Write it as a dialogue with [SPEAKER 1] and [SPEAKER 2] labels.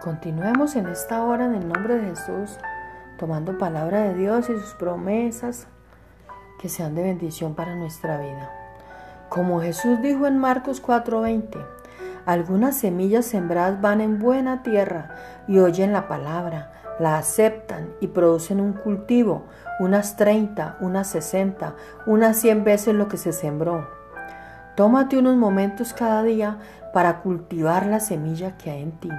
[SPEAKER 1] Continuemos en esta hora en el nombre de Jesús, tomando palabra de Dios y sus promesas que sean de bendición para nuestra vida. Como Jesús dijo en Marcos 4:20, algunas semillas sembradas van en buena tierra y oyen la palabra, la aceptan y producen un cultivo, unas 30, unas 60, unas 100 veces lo que se sembró. Tómate unos momentos cada día para cultivar la semilla que hay en ti.